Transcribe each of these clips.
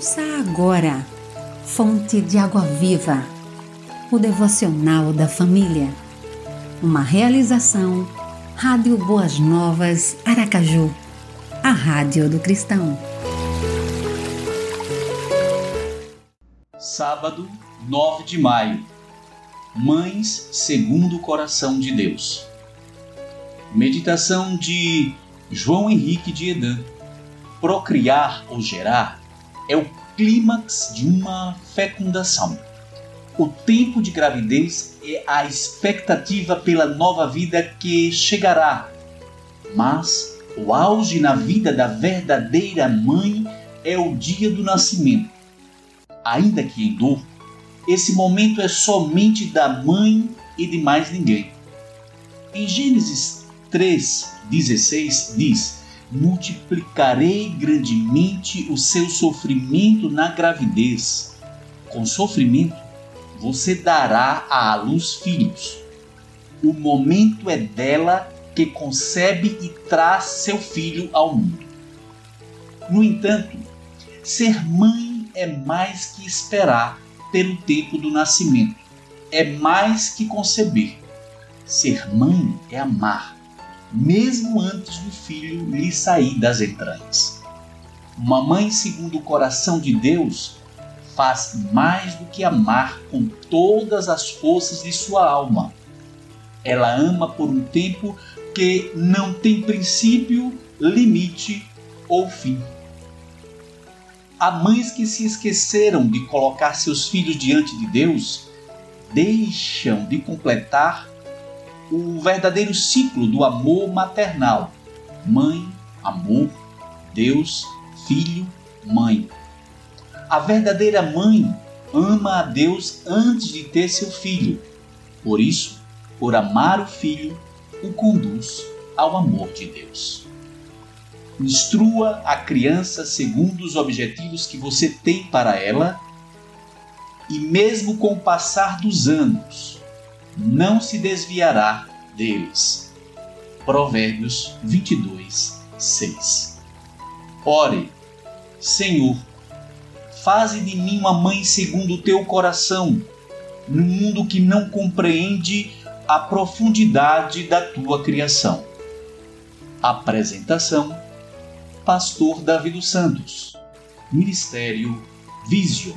Ouça agora, Fonte de Água Viva, o devocional da família. Uma realização, Rádio Boas Novas, Aracaju, a Rádio do Cristão. Sábado, 9 de maio. Mães segundo o coração de Deus. Meditação de João Henrique de Edan. Procriar ou gerar é o clímax de uma fecundação. O tempo de gravidez é a expectativa pela nova vida que chegará. Mas o auge na vida da verdadeira mãe é o dia do nascimento. Ainda que em dor, esse momento é somente da mãe e de mais ninguém. Em Gênesis 3,16 diz: multiplicarei grandemente o seu sofrimento na gravidez. Com sofrimento, você dará à luz filhos. O momento é dela que concebe e traz seu filho ao mundo. No entanto, ser mãe é mais que esperar pelo tempo do nascimento, é mais que conceber. Ser mãe é amar mesmo antes do filho lhe sair das entranhas. Uma mãe segundo o coração de Deus faz mais do que amar com todas as forças de sua alma. Ela ama por um tempo que não tem princípio, limite ou fim. Há mães que se esqueceram de colocar seus filhos diante de Deus, deixam de completar o verdadeiro ciclo do amor maternal: mãe, amor, Deus, filho, mãe. A verdadeira mãe ama a Deus antes de ter seu filho. Por isso, por amar o filho, o conduz ao amor de Deus. Instrua a criança segundo os objetivos que você tem para ela, e mesmo com o passar dos anos, não se desviará deles. Provérbios 22, 6. Ore, Senhor, faze de mim uma mãe segundo o teu coração, num mundo que não compreende a profundidade da tua criação. Apresentação: Pastor Davi dos Santos, Ministério Vision.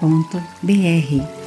.br